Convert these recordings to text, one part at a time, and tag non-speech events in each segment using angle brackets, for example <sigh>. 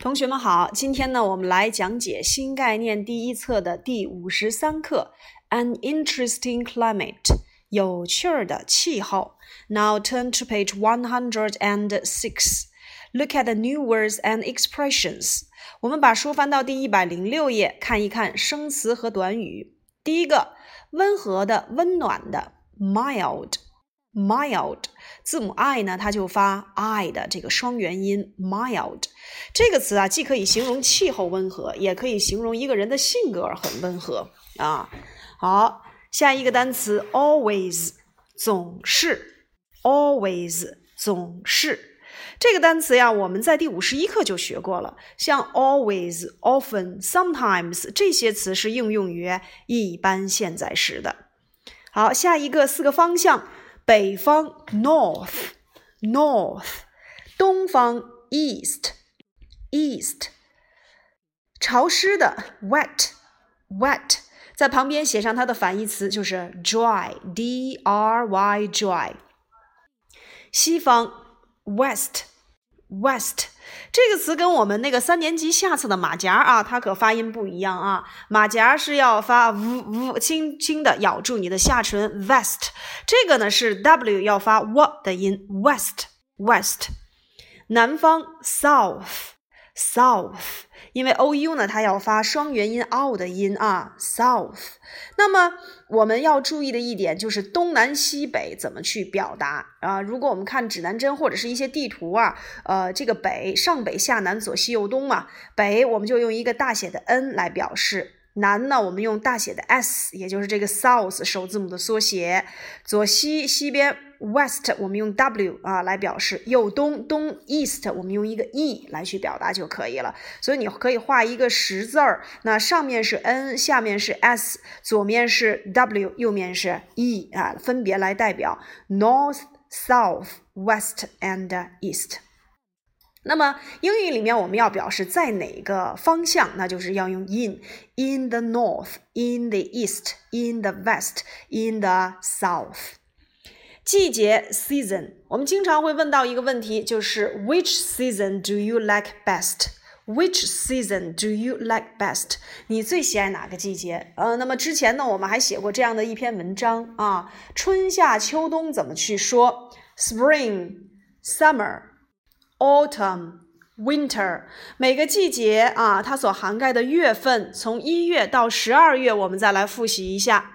同学们好，今天呢，我们来讲解新概念第一册的第五十三课，An interesting climate，有趣儿的气候。Now turn to page one hundred and six. Look at the new words and expressions. 我们把书翻到第一百零六页，看一看生词和短语。第一个，温和的、温暖的，mild。Mild 字母 i 呢，它就发 i 的这个双元音 mild 这个词啊，既可以形容气候温和，也可以形容一个人的性格很温和啊。好，下一个单词 always 总是 always 总是这个单词呀，我们在第五十一课就学过了。像 always、often、sometimes 这些词是应用于一般现在时的。好，下一个四个方向。北方 north north，东方 east east，潮湿的 wet wet，在旁边写上它的反义词就是 dry d r y dry。西方 west west。这个词跟我们那个三年级下册的马甲啊，它可发音不一样啊。马甲是要发呜呜轻轻的咬住你的下唇。Vest，这个呢是 w 要发 w 的音。West west，南方 south south。因为 o u 呢，它要发双元音 o 的音啊，south。那么我们要注意的一点就是东南西北怎么去表达啊？如果我们看指南针或者是一些地图啊，呃，这个北上北下南左西右东嘛，北我们就用一个大写的 n 来表示。南呢，我们用大写的 S，也就是这个 South 首字母的缩写。左西西边 West，我们用 W 啊来表示。右东东 East，我们用一个 E 来去表达就可以了。所以你可以画一个十字儿，那上面是 N，下面是 S，左面是 W，右面是 E 啊，分别来代表 North、South、West and East。那么英语里面我们要表示在哪个方向，那就是要用 in in the north, in the east, in the west, in the south。季节 season，我们经常会问到一个问题，就是 Which season do you like best? Which season do you like best? 你最喜爱哪个季节？呃，那么之前呢，我们还写过这样的一篇文章啊，春夏秋冬怎么去说？Spring, summer。Autumn, winter，每个季节啊，它所涵盖的月份，从一月到十二月，我们再来复习一下：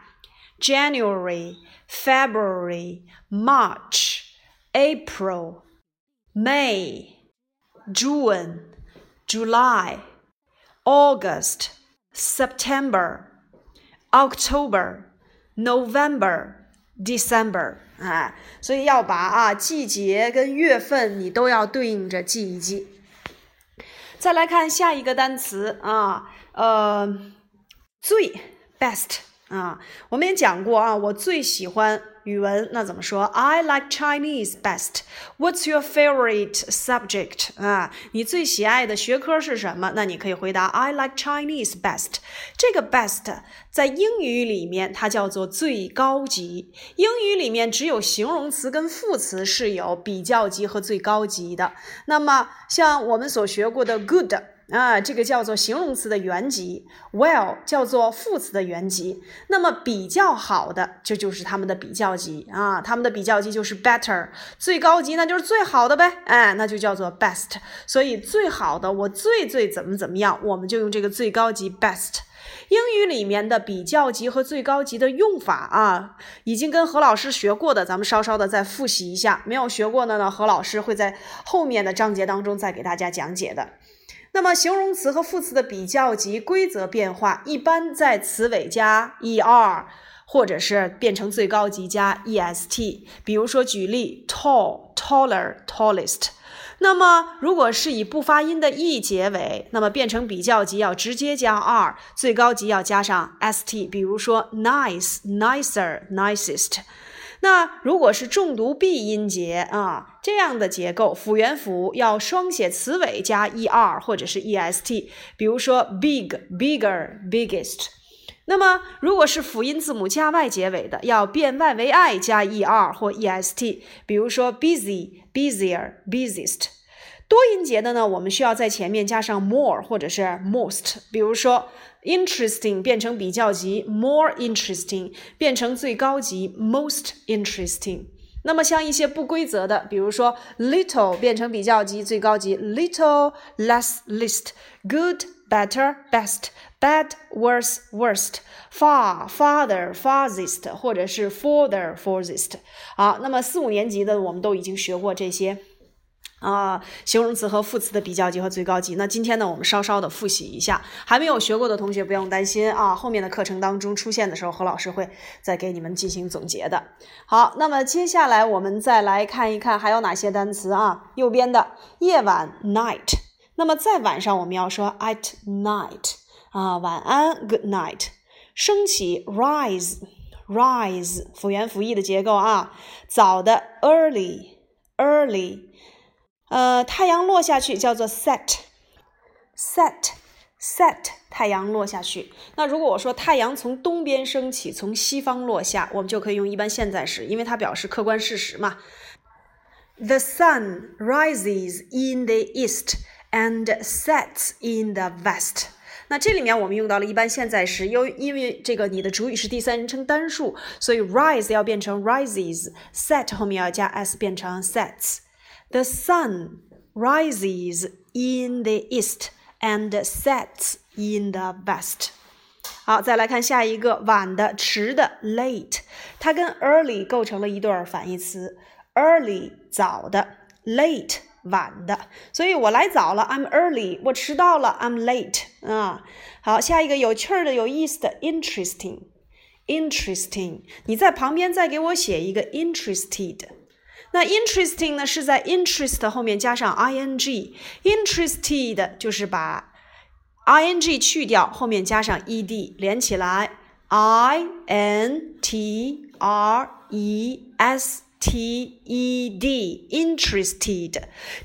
January, February, March, April, May, June, July, August, September, October, November. December 哎，所以要把啊季节跟月份你都要对应着记一记。再来看下一个单词啊，呃，最 best 啊，我们也讲过啊，我最喜欢。语文那怎么说？I like Chinese best. What's your favorite subject? 啊，你最喜爱的学科是什么？那你可以回答 I like Chinese best. 这个 best 在英语里面它叫做最高级。英语里面只有形容词跟副词是有比较级和最高级的。那么像我们所学过的 good。啊，这个叫做形容词的原级，well 叫做副词的原级。那么比较好的，这就是他们的比较级啊，他们的比较级就是 better。最高级那就是最好的呗，哎，那就叫做 best。所以最好的，我最最怎么怎么样，我们就用这个最高级 best。英语里面的比较级和最高级的用法啊，已经跟何老师学过的，咱们稍稍的再复习一下。没有学过的呢，何老师会在后面的章节当中再给大家讲解的。那么形容词和副词的比较级规则变化，一般在词尾加 er，或者是变成最高级加 est。比如说举例，tall、taller、tallest。那么如果是以不发音的 e 结尾，那么变成比较级要直接加 r，最高级要加上 st。比如说 nice、nicer、nicest。那如果是重读闭音节啊，这样的结构，辅元辅要双写词尾加 er 或者是 est，比如说 big、bigger、biggest。那么如果是辅音字母加 y 结尾的，要变 y 为 i 加 er 或 est，比如说 busy、busier、busiest。多音节的呢，我们需要在前面加上 more 或者是 most。比如说 ，interesting 变成比较级，more interesting 变成最高级，most interesting。那么像一些不规则的，比如说 little 变成比较级最高级，little less least，good better best，bad worse worst，far farther farthest，或者是 further furthest。好，那么四五年级的我们都已经学过这些。 啊，形容词和副词的比较级和最高级。那今天呢，我们稍稍的复习一下。还没有学过的同学不用担心啊，后面的课程当中出现的时候，何老师会再给你们进行总结的。好，那么接下来我们再来看一看还有哪些单词啊？右边的夜晚 night，那么在晚上我们要说 at night 啊，晚安 good night。升起 rise rise，辅元辅义的结构啊。早的 early early。呃，太阳落下去叫做 set，set，set，太阳落下去。那如果我说太阳从东边升起，从西方落下，我们就可以用一般现在时，因为它表示客观事实嘛。The sun rises in the east and sets in the west。那这里面我们用到了一般现在时，由因为这个你的主语是第三人称单数，所以 rise 要变成 rises，set 后面要加 s 变成 sets。The sun rises in the east and sets in the west。好，再来看下一个，晚的、迟的，late，它跟 early 构成了一对反义词。early 早的，late 晚的，所以我来早了，I'm early；我迟到了，I'm late。啊，好，下一个有趣儿的、有意思的，interesting，interesting，你在旁边再给我写一个 interested。 那 interesting 呢是在 interest 后面加上 ing，interested 就是把 ing 去掉，后面加上 ed 连起来，i n t r e s t e d interested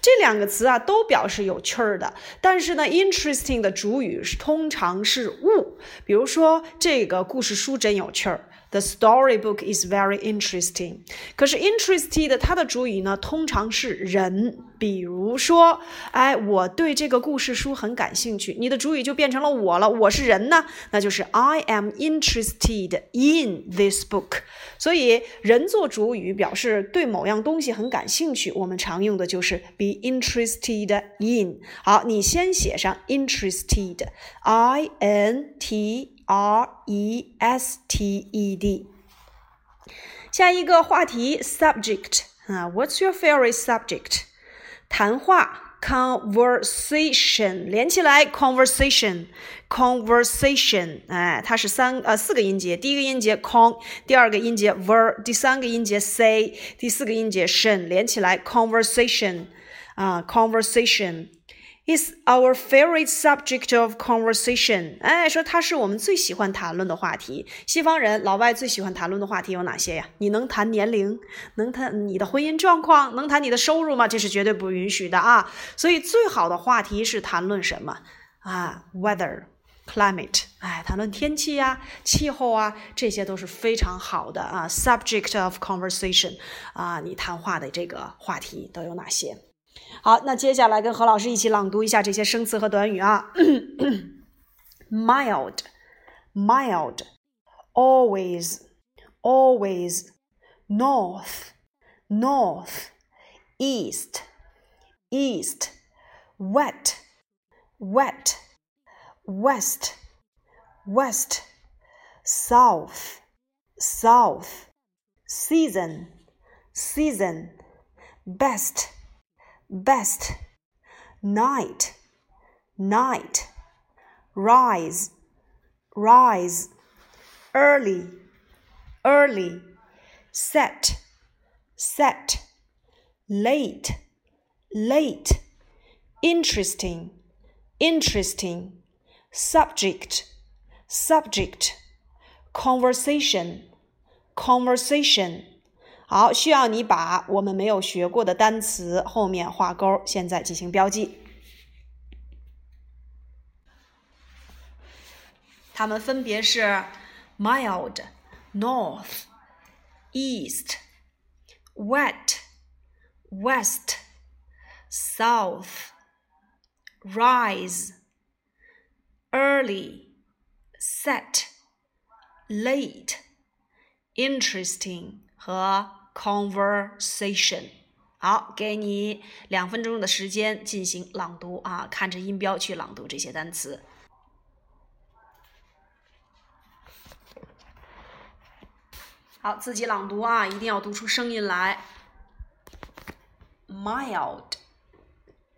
这两个词啊都表示有趣儿的，但是呢，interesting 的主语是通常是物，比如说这个故事书真有趣儿。The storybook is very interesting。可是 interested 它的主语呢，通常是人。比如说，哎，我对这个故事书很感兴趣，你的主语就变成了我了。我是人呢，那就是 I am interested in this book。所以人做主语表示对某样东西很感兴趣，我们常用的就是 be interested in。好，你先写上 interested，I N T。R E S T E D。下一个话题 subject 啊，What's your favorite subject？谈话 conversation 连起来 conversation conversation 哎，它是三呃四个音节，第一个音节 con，第二个音节 ver，第三个音节 say，第四个音节 shen，连起来 conversation 啊 conversation。 Is our favorite subject of conversation。哎，说它是我们最喜欢谈论的话题。西方人、老外最喜欢谈论的话题有哪些呀？你能谈年龄？能谈你的婚姻状况？能谈你的收入吗？这是绝对不允许的啊！所以最好的话题是谈论什么啊？Weather。climate，哎，谈论天气呀、气候啊，这些都是非常好的啊。Subject of conversation，啊，你谈话的这个话题都有哪些？好，那接下来跟何老师一起朗读一下这些生词和短语啊。mild, <clears throat> mild, always, always, north, north, east, east, wet, wet, west, west, south, south, season, season, best best, night, night, rise, rise, early, early, set, set, late, late, interesting, interesting, subject, subject, conversation, conversation 好，需要你把我们没有学过的单词后面画勾，现在进行标记。它们分别是 mild、north、east、wet、west、 south, rise, early, set, late, interesting 和 conversation。好，给你两分钟的时间进行朗读啊，看着音标去朗读这些单词。好，自己朗读啊，一定要读出声音来。Mild,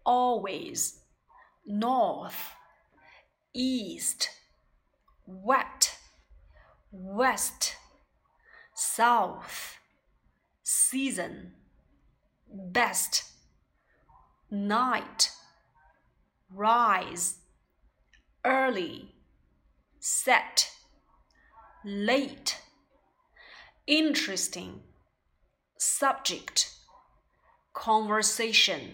always, north, east, wet, west, south, season, best, night, rise, early, set, late interesting subject conversation。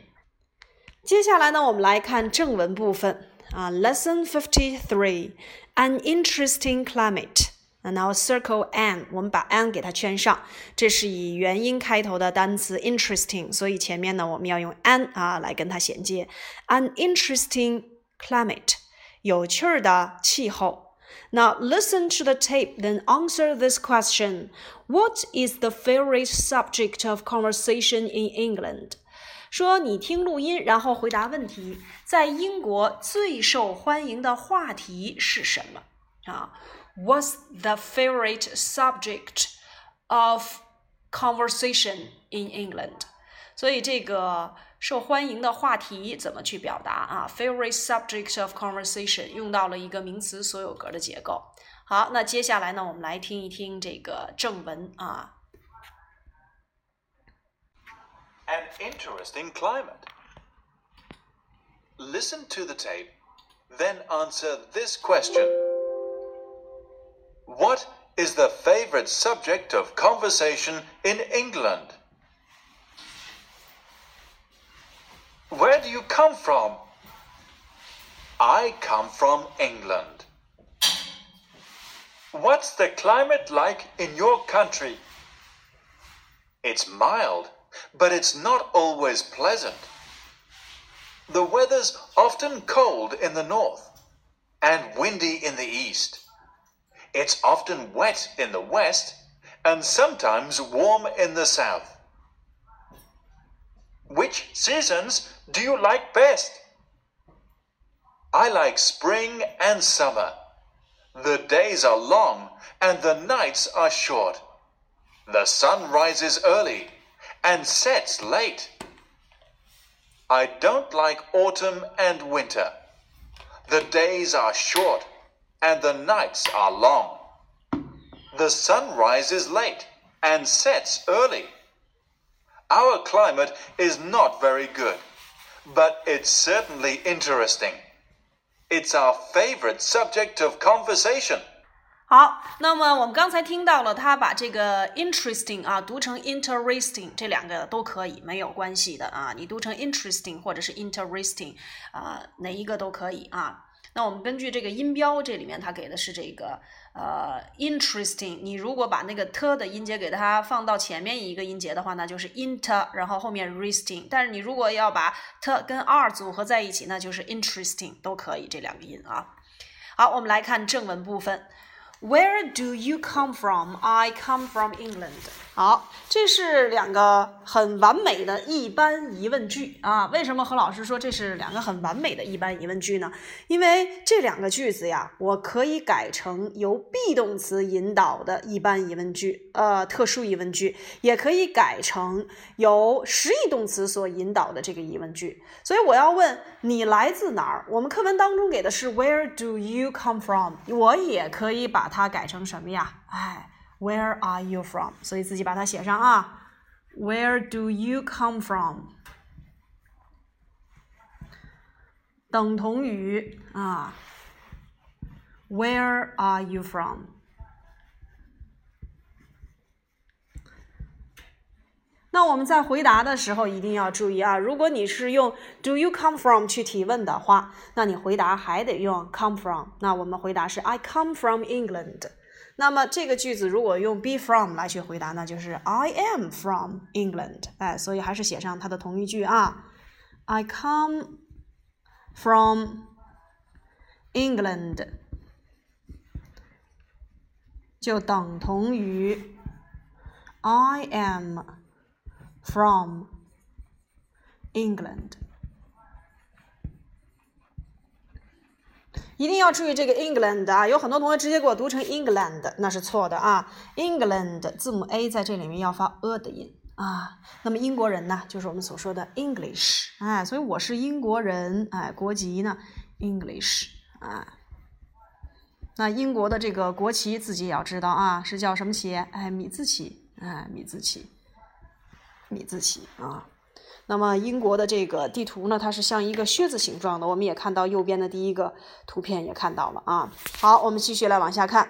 接下来呢，我们来看正文部分啊，Lesson Fifty Three An interesting climate。 然后 circle an，我们把 an 给它圈上，这是以元音开头的单词 interesting，所以前面呢我们要用 an 啊来跟它衔接。An interesting climate，有趣儿的气候。now listen to the tape, then answer this question. What is the favorite subject of conversation in England? 说你听录音，然后回答问题。在英国最受欢迎的话题是什么？啊 ，What's the favorite subject of conversation in England？所以这个受欢迎的话题怎么去表达啊？Favorite subject of conversation 用到了一个名词所有格的结构。好，那接下来呢，我们来听一听这个正文啊。An interesting climate. Listen to the tape, then answer this question. What is the favorite subject of conversation in England? Where do you come from? I come from England. What's the climate like in your country? It's mild, but it's not always pleasant. The weather's often cold in the north and windy in the east. It's often wet in the west and sometimes warm in the south. Which seasons do you like best? I like spring and summer. The days are long and the nights are short. The sun rises early and sets late. I don't like autumn and winter. The days are short and the nights are long. The sun rises late and sets early. Our climate is not very good, but it's certainly interesting. It's our favorite subject of conversation. 好，那么我们刚才听到了，他把这个 interesting 啊读成 interesting，这两个都可以，没有关系的啊。你读成 interesting 或者是 interesting 啊，哪一个都可以啊。 那我们根据这个音标，这里面它给的是这个呃，interesting。你如果把那个 t 的音节给它放到前面一个音节的话，那就是 inter，然后后面 resting。但是你如果要把 t 跟 r 组合在一起，那就是 interesting，都可以这两个音啊。好，我们来看正文部分。Where do you come from? I come from England. 好，这是两个很完美的一般疑问句啊。为什么何老师说这是两个很完美的一般疑问句呢？因为这两个句子呀，我可以改成由 be 动词引导的一般疑问句，呃，特殊疑问句，也可以改成由实义动词所引导的这个疑问句。所以我要问你来自哪儿？我们课文当中给的是 Where do you come from？我也可以把它改成什么呀？哎。Where are you from？所以自己把它写上啊。Where do you come from？等同于啊。Where are you from？那我们在回答的时候一定要注意啊，如果你是用 Do you come from 去提问的话，那你回答还得用 come from。那我们回答是 I come from England。那么这个句子如果用 be from 来去回答，那就是 I am from England。哎，所以还是写上它的同义句啊。I come from England，就等同于 I am from England。一定要注意这个 England 啊，有很多同学直接给我读成 England，那是错的啊。England 字母 A 在这里面要发 a 的音啊。那么英国人呢，就是我们所说的 English，哎，所以我是英国人，哎，国籍呢 English 啊。那英国的这个国旗自己也要知道啊，是叫什么旗？哎，米字旗，哎，米字旗，米字旗啊。那么英国的这个地图呢，它是像一个靴子形状的。我们也看到右边的第一个图片也看到了啊。好，我们继续来往下看。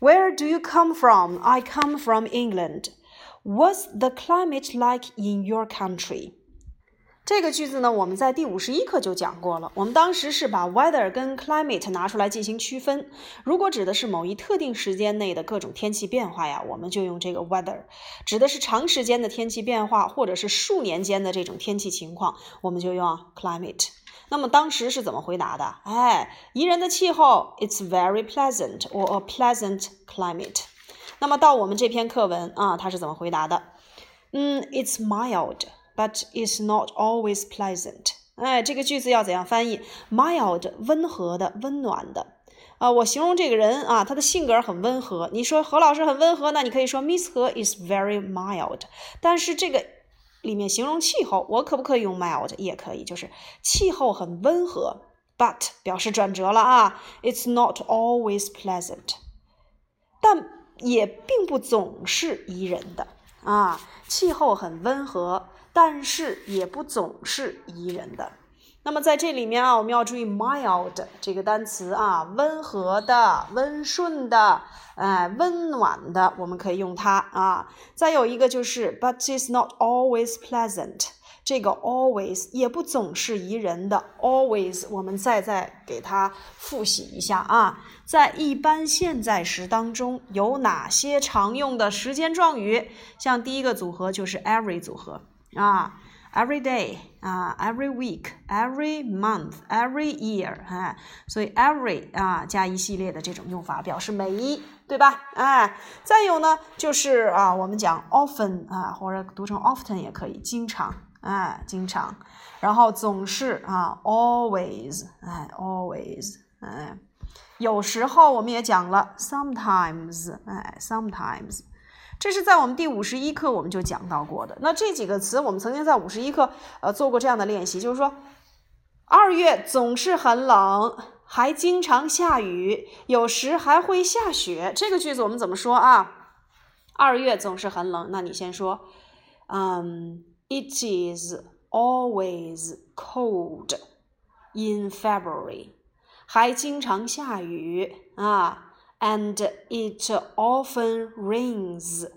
Where do you come from? I come from England. What's the climate like in your country? 这个句子呢，我们在第五十一课就讲过了。我们当时是把 weather 跟 climate 拿出来进行区分。如果指的是某一特定时间内的各种天气变化呀，我们就用这个 weather；指的是长时间的天气变化，或者是数年间的这种天气情况，我们就用 climate。那么当时是怎么回答的？哎，宜人的气候，it's very pleasant or a pleasant climate。那么到我们这篇课文啊，它是怎么回答的？嗯，it's mild。But it's not always pleasant。哎，这个句子要怎样翻译？Mild，温和的，温暖的。啊，我形容这个人啊，他的性格很温和。你说何老师很温和呢？你可以说 Miss 何 is very mild。但是这个里面形容气候，我可不可以用 mild？也可以，就是气候很温和。But 表示转折了啊，It's not always pleasant。但也并不总是宜人的啊，气候很温和。但是也不总是宜人的。那么在这里面啊，我们要注意 mild 这个单词啊，温和的、温顺的、哎，温暖的，我们可以用它啊。再有一个就是，but it's not always pleasant。这个 always 也不总是宜人的，always 我们再再给它复习一下啊。在一般现在时当中有哪些常用的时间状语？像第一个组合就是 every 组合。啊，every day 啊，every week，every month，every year，哎，所以 every 啊加一系列的这种用法表示每一，对吧？哎，再有呢就是啊，我们讲 often 啊，或者读成 often 也可以，经常，哎，经常，然后总是啊，always，哎，always，哎，有时候我们也讲了 sometimes，哎，sometimes。这是在我们第五十一课我们就讲到过的。那这几个词，我们曾经在五十一课呃做过这样的练习，就是说，二月总是很冷，还经常下雨，有时还会下雪。这个句子我们怎么说啊？二月总是很冷，那你先说，嗯，It is always cold in February，还经常下雨啊。And it often rains，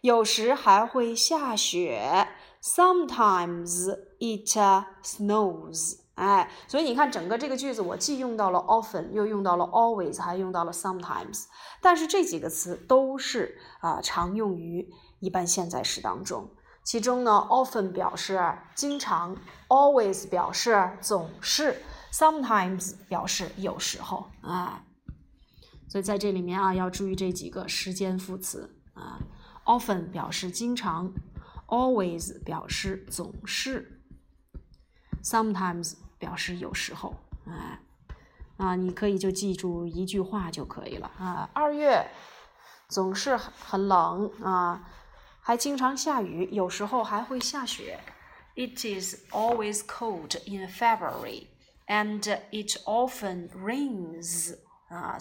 有时还会下雪。Sometimes it snows，哎，所以你看整个这个句子，我既用到了 often，又用到了 always，还用到了 sometimes。但是这几个词都是啊常用于一般现在时当中。其中呢，often 表示经常，always 表示总是，sometimes 表示有时候啊。所以在这里面啊，要注意这几个时间副词啊。Often 表示经常，always 表示总是，sometimes 表示有时候。哎，啊，你可以就记住一句话就可以了啊。二月总是很冷啊，还经常下雨，有时候还会下雪。It is always cold in February, and it often rains. 啊。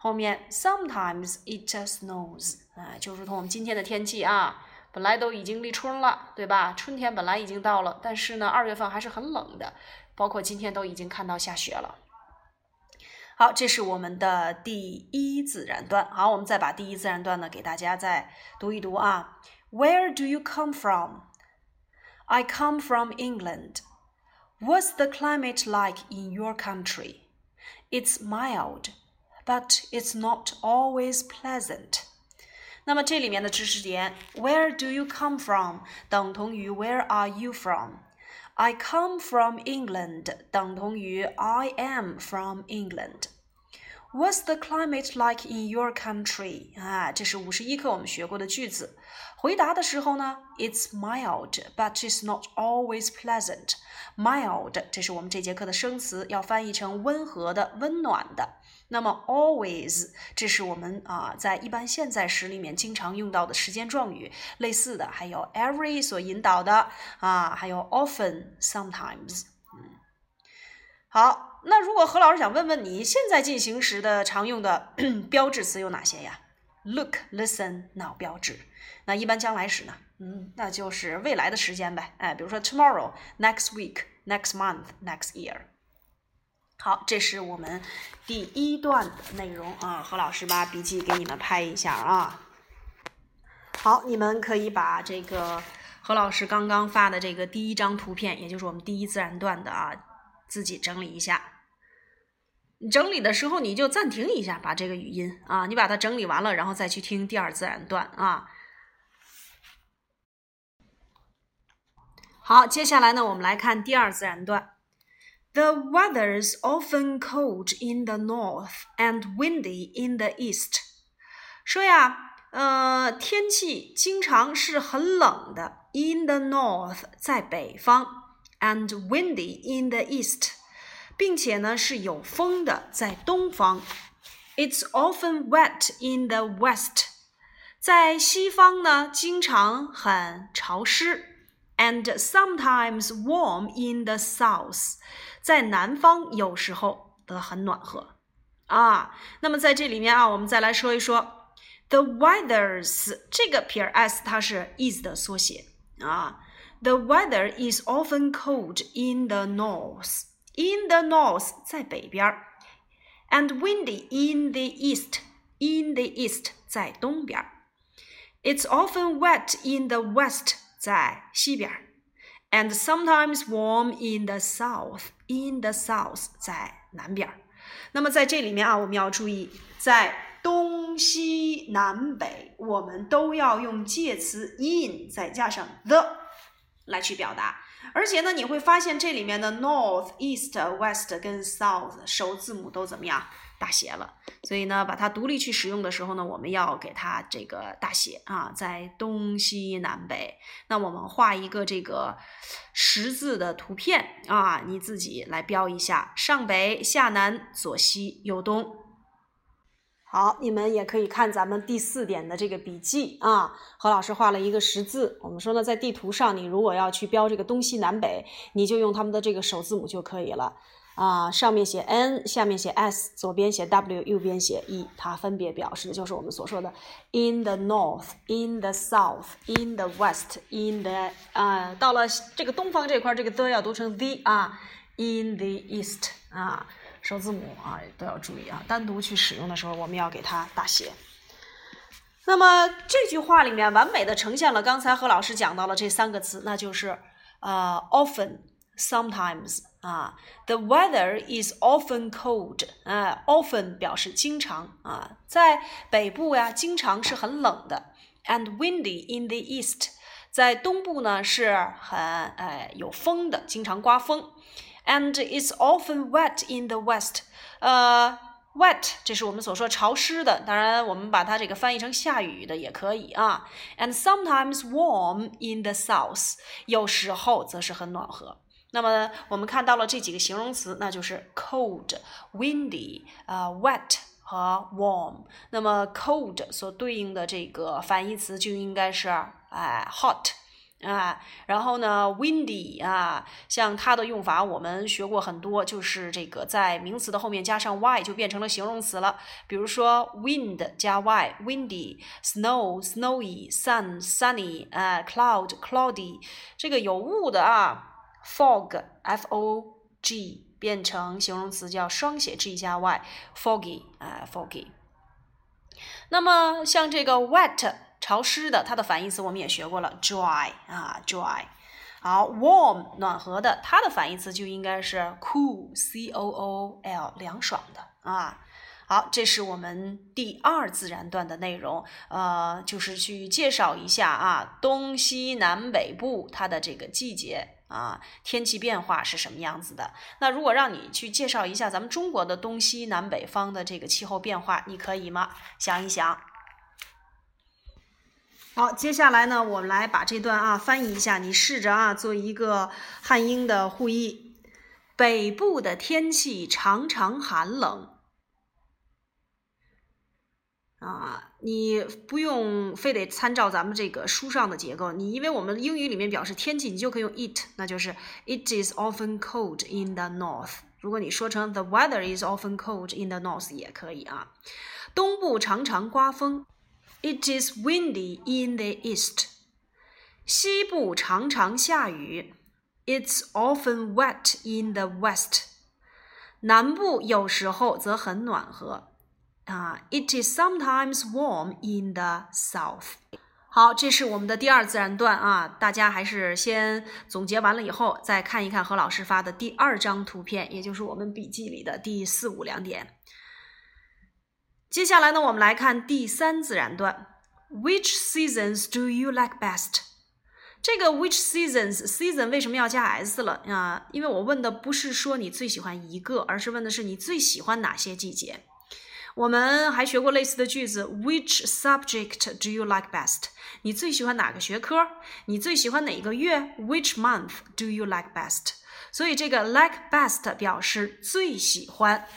后面 sometimes it snows，啊，就如同我们今天的天气啊，本来都已经立春了，对吧？春天本来已经到了，但是呢，二月份还是很冷的，包括今天都已经看到下雪了。好，这是我们的第一自然段。好，我们再把第一自然段呢给大家再读一读啊。Where do you come from? I come from England. What's the climate like in your country? It's mild but it's not always pleasant. 那么这里面的知识点，Where do you come from 等同于 Where are you from? I come from England 等同于 I am from England。What's the climate like in your country？啊，这是五十一课我们学过的句子。回答的时候呢，It's mild, but it's not always pleasant. Mild，这是我们这节课的生词，要翻译成温和的、温暖的。 那么 always，这是我们啊在一般现在时里面经常用到的时间状语，类似的还有 every 所引导的啊，还有 often、sometimes。嗯，好。那如果何老师想问问你，现在进行时的常用的 <clears throat> 标志词有哪些呀？Look, listen, now 标志。那一般将来时呢？嗯，那就是未来的时间呗。哎，比如说 tomorrow, next week, next month, next year。好，这是我们第一段的内容啊。何老师把笔记给你们拍一下啊。好，你们可以把这个何老师刚刚发的这个第一张图片，也就是我们第一自然段的啊。自己整理一下，整理的时候你就暂停一下，把这个语音啊，你把它整理完了，然后再去听第二自然段啊。好，接下来呢，我们来看第二自然段。The weather's often cold in the north and windy in the east。说呀，呃，天气经常是很冷的。In the north，在北方。and windy in the east，并且呢是有风的，在东方。It's often wet in the west，在西方呢经常很潮湿。And sometimes warm in the south， 在南方有时候得很暖和啊。那么在这里面啊，我们再来说一说 the weathers 这个撇 s 它是 is 的缩写啊。The weather is often cold in the north. In the north 在北边儿，and windy in the east. In the east 在东边儿。It's often wet in the west 在西边儿，and sometimes warm in the south. In the south 在南边儿。那么在这里面啊，我们要注意，在东西南北，我们都要用介词 in 再加上 the。来去表达，而且呢，你会发现这里面的 north、east、west 跟 south 首字母都怎么样大写了，所以呢，把它独立去使用的时候呢，我们要给它这个大写啊，在东西南北。那我们画一个这个十字的图片啊，你自己来标一下：上北下南，左西右东。好，你们也可以看咱们第四点的这个笔记啊。何老师画了一个十字。我们说呢，在地图上，你如果要去标这个东西南北，你就用他们的这个首字母就可以了啊。上面写 N，下面写 S，左边写 W，右边写 E，它分别表示的就是我们所说的 in the north，in the south，in the west，in the 啊，到了这个东方这块，这个 the 要读成 the 啊，in the east 啊。首字母啊都要注意啊，单独去使用的时候，我们要给它大写。那么这句话里面完美的呈现了刚才何老师讲到了这三个词，那就是呃，often、sometimes 啊。The weather is often cold 啊，often 表示经常啊，在北部呀，经常是很冷的。And windy in the east，在东部呢是很呃有风的，经常刮风。and it's often wet in the west。呃，wet 这是我们所说潮湿的，当然我们把它这个翻译成下雨的也可以啊。And sometimes warm in the south，有时候则是很暖和。 那么我们看到了这几个形容词，那就是 cold、windy、啊 wet 和 warm。那么 cold 所对应的这个反义词就应该是哎 hot。啊，然后呢，windy 啊，像它的用法我们学过很多，就是这个在名词的后面加上 y 就变成了形容词了。比如说 wind 加 y，windy；snow snowy；sun sunny；啊，cloud cloudy。这个有雾的啊，fog f o g 变成形容词叫双写 g 加 y，foggy 啊，foggy。那么像这个 wet。潮湿的，它的反义词我们也学过了，dry 啊，dry。好，warm 暖和的，它的反义词就应该是 cool，c o o l 凉爽的啊。好，这是我们第二自然段的内容，呃，就是去介绍一下啊，东西南北部它的这个季节啊，天气变化是什么样子的？那如果让你去介绍一下咱们中国的东西南北方的这个气候变化，你可以吗？想一想。好，接下来呢，我们来把这段啊翻译一下，你试着啊做一个汉英的互译。北部的天气常常寒冷。啊，你不用非得参照咱们这个书上的结构，你因为我们英语里面表示天气，你就可以用 it，那就是 it is often cold in the north。如果你说成 the weather is often cold in the north 也可以啊。东部常常刮风，it is windy in the east。西部常常下雨，it's often wet in the west。南部有时候则很暖和。啊，It is sometimes warm in the south。好，这是我们的第二自然段啊，大家还是先总结完了以后，再看一看何老师发的第二张图片，也就是我们笔记里的第四五两点。接下来呢，我们来看第三自然段，Which seasons do you like best？这个 which seasons season 为什么要加 s 了啊？因为我问的不是说你最喜欢一个，而是问的是你最喜欢哪些季节。我们还学过类似的句子，Which subject do you like best？你最喜欢哪个学科？你最喜欢哪个月？Which month do you like best？所以这个 like best 表示最喜欢。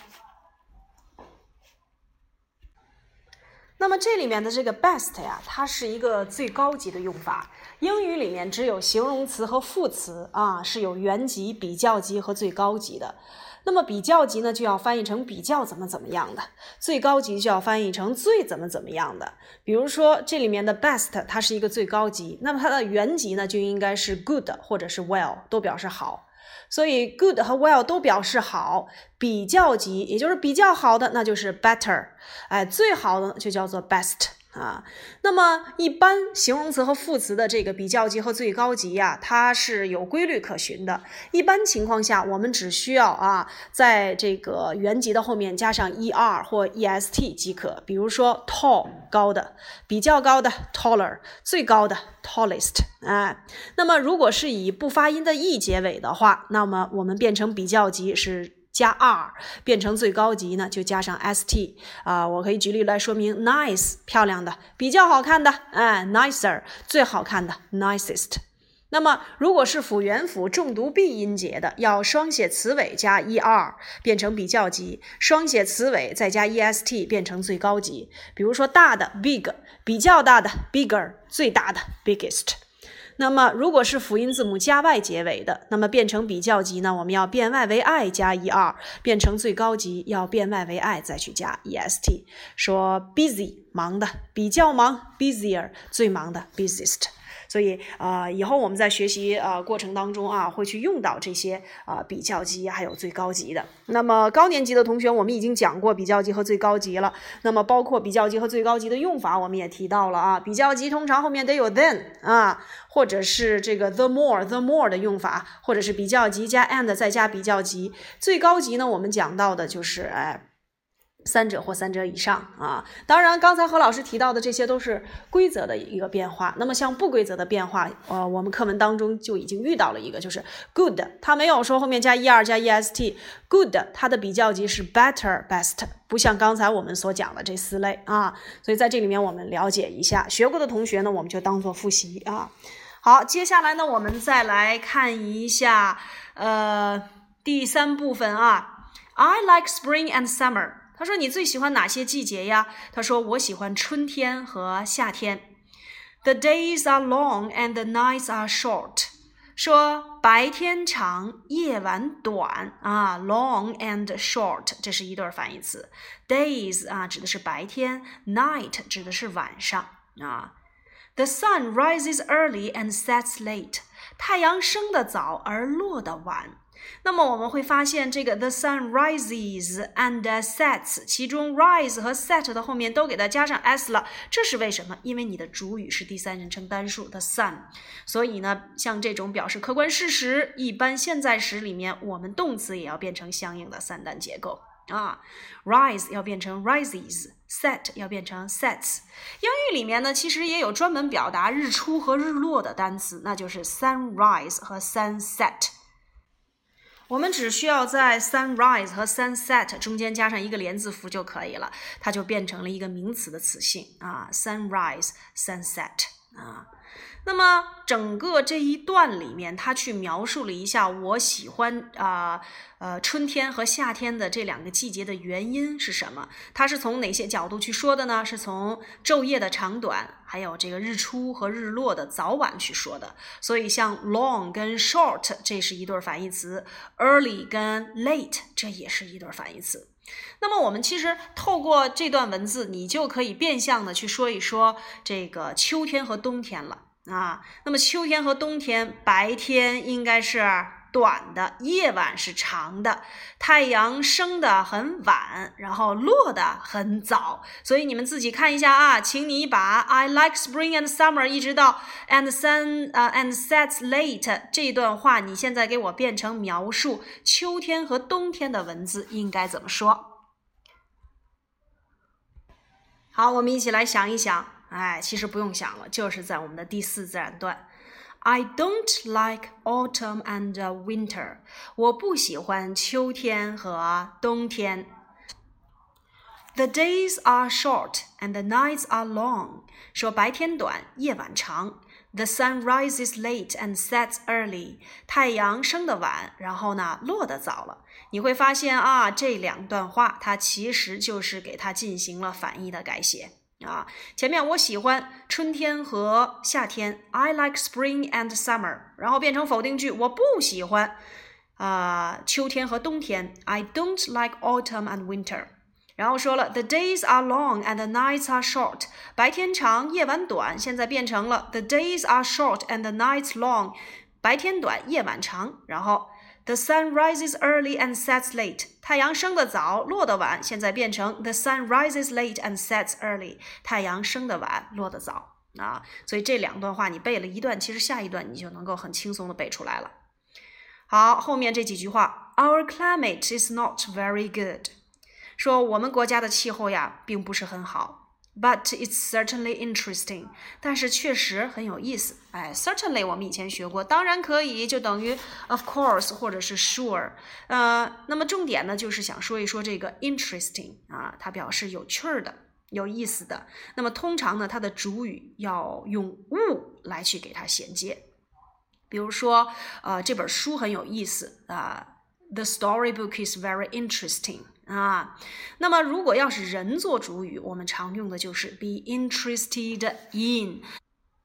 那么这里面的这个 best 呀，它是一个最高级的用法。英语里面只有形容词和副词啊是有原级、比较级和最高级的。那么比较级呢，就要翻译成比较怎么怎么样的；最高级就要翻译成最怎么怎么样的。比如说这里面的 best，它是一个最高级，那么它的原级呢就应该是 good 或者是 well，都表示好。所以 good 和 well 都表示好。比较级也就是比较好的，那就是 better。哎，最好的就叫做 best。啊，那么一般形容词和副词的这个比较级和最高级呀，它是有规律可循的。一般情况下，我们只需要啊，在这个原级的后面加上 er 或 est 即可。比如说 tall 高的，比较高的 taller，最高的 tallest。哎，那么如果是以不发音的 e 结尾的话，那么我们变成比较级是。加 r 变成最高级呢，就加上 st 啊，我可以举例来说明：nice 漂亮的，比较好看的，哎，nicer 最好看的，nicest。那么如果是辅元辅重读闭音节的，要双写词尾加 er 变成比较级，双写词尾再加 est 变成最高级。比如说大的 big，比较大的 bigger，最大的 biggest。那么，如果是辅音字母加 y 结尾的，那么变成比较级呢？我们要变 y 为 i 加 er，变成最高级要变 y 为 i 再去加 est。说 busy 忙的，比较忙 busier，最忙的 busiest。所以啊，以后我们在学习啊过程当中啊，会去用到这些啊比较级还有最高级的。那么高年级的同学，我们已经讲过比较级和最高级了。那么包括比较级和最高级的用法，我们也提到了啊。比较级通常后面得有 then 啊，或者是这个 the more the more 的用法，或者是比较级加 and 再加比较级。最高级呢，我们讲到的就是哎。三者或三者以上啊，当然，刚才何老师提到的这些都是规则的一个变化。那么像不规则的变化，呃，我们课文当中就已经遇到了一个，就是 good，它没有说后面加 er 加 est，good 它的比较级是 better best，不像刚才我们所讲的这四类啊。所以在这里面我们了解一下，学过的同学呢，我们就当做复习啊。好，接下来呢，我们再来看一下呃第三部分啊，I like spring and summer。他说：“你最喜欢哪些季节呀？”他说：“我喜欢春天和夏天。” The days are long and the nights are short。说白天长，夜晚短啊。Long and short，这是一对反义词。Days 啊，指的是白天；night 指的是晚上啊。The sun rises early and sets late。太阳升得早而落得晚。那么我们会发现，这个 the sun rises and sets，其中 rise 和 set 的后面都给它加上 s 了，这是为什么？因为你的主语是第三人称单数 the sun，所以呢，像这种表示客观事实，一般现在时里面，我们动词也要变成相应的三单结构。啊，rise 要变成 rises，set 要变成 sets。英语里面呢，其实也有专门表达日出和日落的单词，那就是 sunrise 和 sunset。我们只需要在 sunrise 和 sunset 中间加上一个连字符就可以了，它就变成了一个名词的词性啊，sunrise，sunset 啊。那么整个这一段里面，他去描述了一下我喜欢啊呃春天和夏天的这两个季节的原因是什么？他是从哪些角度去说的呢？是从昼夜的长短，还有这个日出和日落的早晚去说的。所以像 long 跟 short 这是一对反义词，early 跟 late 这也是一对反义词。那么我们其实透过这段文字，你就可以变相的去说一说这个秋天和冬天了。啊，那么秋天和冬天，白天应该是短的，夜晚是长的，太阳升的很晚，然后落的很早。所以你们自己看一下啊，请你把 I like spring and summer 一直到 and sun 啊 and sets late 这段话，你现在给我变成描述秋天和冬天的文字应该怎么说？好，我们一起来想一想。哎，其实不用想了，就是在我们的第四自然段。I don't like autumn and winter。我不喜欢秋天和冬天。The days are short and the nights are long。说白天短，夜晚长。The sun rises late and sets early。太阳升得晚，然后呢落得早了。你会发现啊，这两段话它其实就是给它进行了反义的改写。啊，前面我喜欢春天和夏天，I like spring and summer，然后变成否定句，我不喜欢啊秋天和冬天，I don't like autumn and winter。然后说了，the days are long and the nights are short，白天长，夜晚短，现在变成了 the days are short and the nights long，白天短，夜晚长，然后。The sun rises early and sets late。太阳升得早，落得晚。现在变成 The sun rises late and sets early。太阳升得晚，落得早啊。所以这两段话你背了一段，其实下一段你就能够很轻松的背出来了。好，后面这几句话，Our climate is not very good。说我们国家的气候呀，并不是很好。But it's certainly interesting，但是确实很有意思。哎，certainly 我们以前学过，当然可以就等于 of course 或者是 sure。呃，那么重点呢就是想说一说这个 interesting 啊，它表示有趣儿的、有意思的。那么通常呢，它的主语要用物来去给它衔接。比如说，呃，这本书很有意思啊，The storybook is very interesting。啊，那么如果要是人做主语，我们常用的就是 be interested in。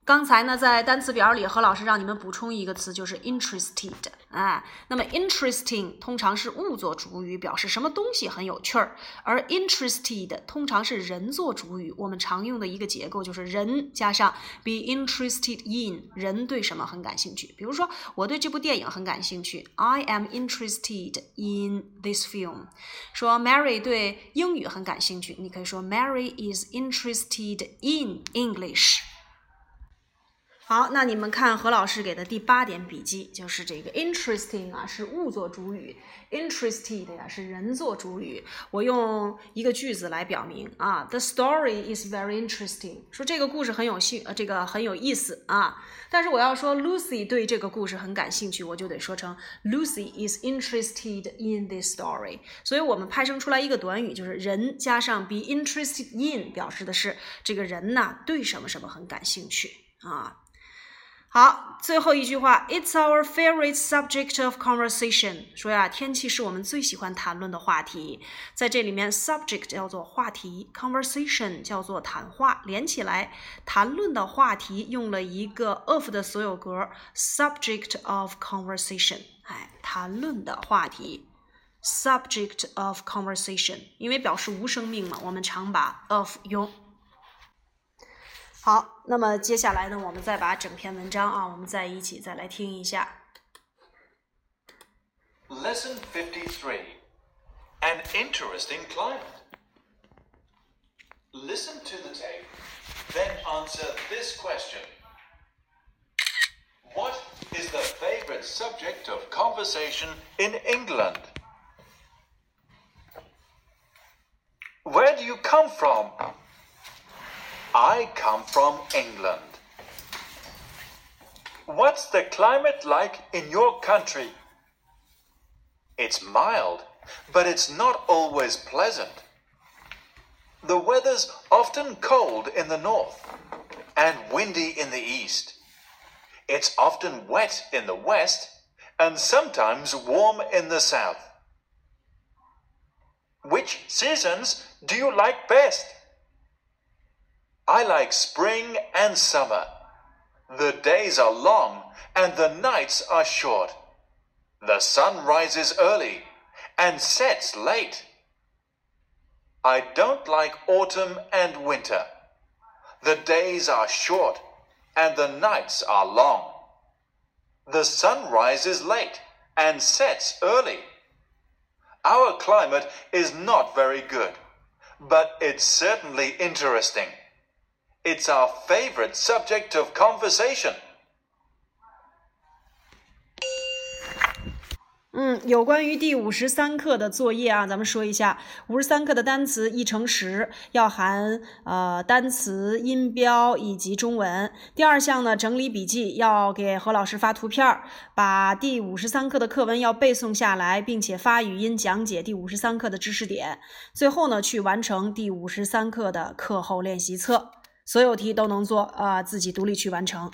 刚才呢，在单词表里，何老师让你们补充一个词，就是 interested。哎，那么 interesting 通常是物做主语，表示什么东西很有趣儿；而 interested 通常是人做主语。我们常用的一个结构就是人加上 be interested in，人对什么很感兴趣。比如说，我对这部电影很感兴趣，I am interested in this film。说 Mary 对英语很感兴趣，你可以说 Mary is interested in English。好，那你们看何老师给的第八点笔记，就是这个 interesting 啊，是物做主语；interested 呀是人做主语。我用一个句子来表明啊，The story is very interesting，说这个故事很有兴，呃，这个很有意思啊。但是我要说 Lucy 对这个故事很感兴趣，我就得说成 Lucy is interested in this story。所以我们派生出来一个短语，就是人加上 be interested in，表示的是这个人呐对什么什么很感兴趣啊。好，最后一句话，It's our favorite subject of conversation。说呀，天气是我们最喜欢谈论的话题。在这里面，subject 叫做话题，conversation 叫做谈话，连起来，谈论的话题用了一个 of 的所有格，subject of conversation。哎，谈论的话题，subject of conversation。因为表示无生命嘛，我们常把 of 用。好，那么接下来呢，我们再把整篇文章啊，我们再一起再来听一下。Lesson fifty-three: An interesting climate. Listen to the tape, then answer this question. What is the favorite subject of conversation in England? do you come from? I come from England. What's the climate like in your country? It's mild, but it's not always pleasant. The weather's often cold in the north and windy in the east. It's often wet in the west and sometimes warm in the south. Which seasons do you like best? I like spring and summer. The days are long and the nights are short. The sun rises early and sets late. I don't like autumn and winter. The days are short and the nights are long. The sun rises late and sets early. Our climate is not very good, but it's certainly interesting. It's our favorite subject of conversation. 嗯，有关于第五十三课的作业啊，咱们说一下。五十三课的单词一乘十，要含呃单词、音标以及中文。第二项呢，整理笔记，要给何老师发图片儿，把第五十三课的课文要背诵下来，并且发语音讲解第五十三课的知识点。最后呢，去完成第五十三课的课后练习册。所有题都能做，啊，自己独立去完成。